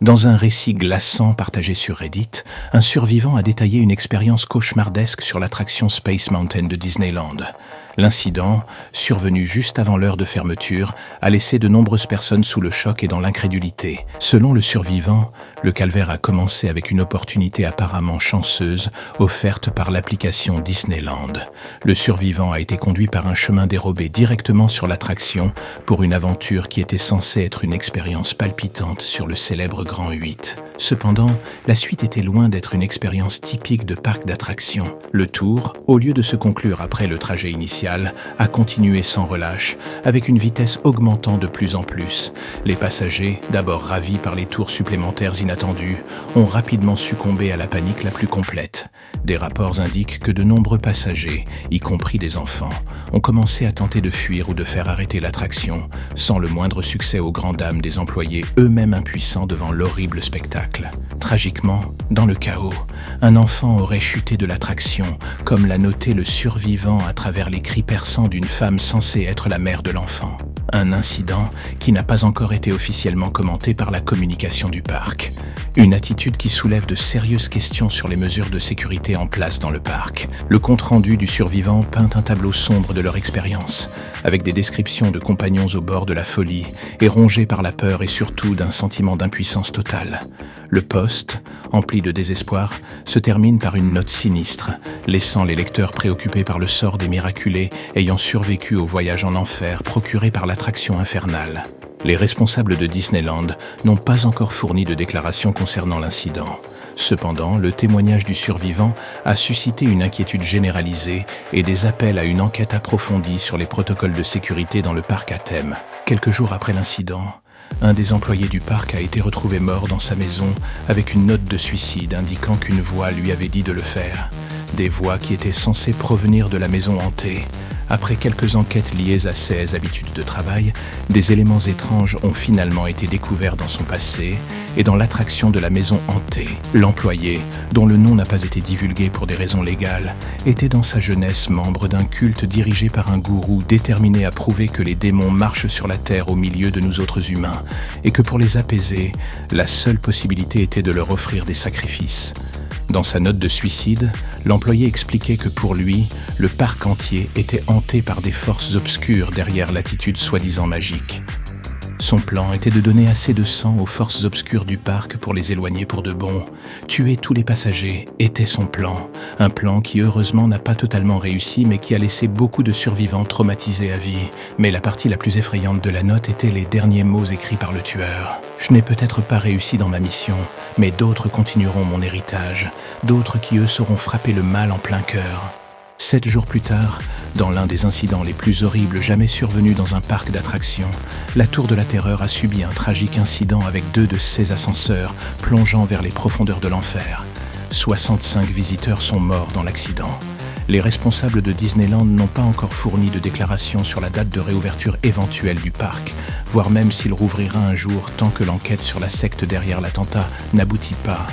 Dans un récit glaçant partagé sur Reddit, un survivant a détaillé une expérience cauchemardesque sur l'attraction Space Mountain de Disneyland. L'incident, survenu juste avant l'heure de fermeture, a laissé de nombreuses personnes sous le choc et dans l'incrédulité. Selon le survivant, le calvaire a commencé avec une opportunité apparemment chanceuse offerte par l'application Disneyland. Le survivant a été conduit par un chemin dérobé directement sur l'attraction pour une aventure qui était censée être une expérience palpitante sur le célèbre Grand 8. Cependant, la suite était loin d'être une expérience typique de parc d'attraction. Le tour, au lieu de se conclure après le trajet initial, a continué sans relâche, avec une vitesse augmentant de plus en plus. Les passagers, d'abord ravis par les tours supplémentaires inattendus, ont rapidement succombé à la panique la plus complète. Des rapports indiquent que de nombreux passagers, y compris des enfants, ont commencé à tenter de fuir ou de faire arrêter l'attraction, sans le moindre succès aux grandes dames des employés eux-mêmes impuissants devant l'horrible spectacle. Tragiquement, dans le chaos, un enfant aurait chuté de l'attraction, comme l'a noté le survivant à travers les cris perçants d'une femme censée être la mère de l'enfant. Un incident qui n'a pas encore été officiellement commenté par la communication du parc. Une attitude qui soulève de sérieuses questions sur les mesures de sécurité en place dans le parc. Le compte-rendu du survivant peint un tableau sombre de leur expérience, avec des descriptions de compagnons au bord de la folie et rongés par la peur et surtout d'un sentiment d'impuissance totale. Le poste, empli de désespoir, se termine par une note sinistre, laissant les lecteurs préoccupés par le sort des miraculés ayant survécu au voyage en enfer procuré par l'attraction infernale les responsables de Disneyland n'ont pas encore fourni de déclaration concernant l'incident. Cependant, le témoignage du survivant a suscité une inquiétude généralisée et des appels à une enquête approfondie sur les protocoles de sécurité dans le parc à thème. Quelques jours après l'incident, un des employés du parc a été retrouvé mort dans sa maison avec une note de suicide indiquant qu'une voix lui avait dit de le faire. Des voix qui étaient censées provenir de la maison hantée après quelques enquêtes liées à ses habitudes de travail, des éléments étranges ont finalement été découverts dans son passé et dans l'attraction de la maison hantée. L'employé, dont le nom n'a pas été divulgué pour des raisons légales, était dans sa jeunesse membre d'un culte dirigé par un gourou déterminé à prouver que les démons marchent sur la terre au milieu de nous autres humains et que pour les apaiser, la seule possibilité était de leur offrir des sacrifices. Dans sa note de suicide, l'employé expliquait que pour lui, le parc entier était hanté par des forces obscures derrière l'attitude soi-disant magique. Son plan était de donner assez de sang aux forces obscures du parc pour les éloigner pour de bon. Tuer tous les passagers était son plan. Un plan qui heureusement n'a pas totalement réussi mais qui a laissé beaucoup de survivants traumatisés à vie. Mais la partie la plus effrayante de la note était les derniers mots écrits par le tueur. Je n'ai peut-être pas réussi dans ma mission, mais d'autres continueront mon héritage, d'autres qui eux sauront frapper le mal en plein cœur. Sept jours plus tard, dans l'un des incidents les plus horribles jamais survenus dans un parc d'attractions, la Tour de la Terreur a subi un tragique incident avec deux de ses ascenseurs plongeant vers les profondeurs de l'enfer. 65 visiteurs sont morts dans l'accident. Les responsables de Disneyland n'ont pas encore fourni de déclaration sur la date de réouverture éventuelle du parc, voire même s'il rouvrira un jour tant que l'enquête sur la secte derrière l'attentat n'aboutit pas.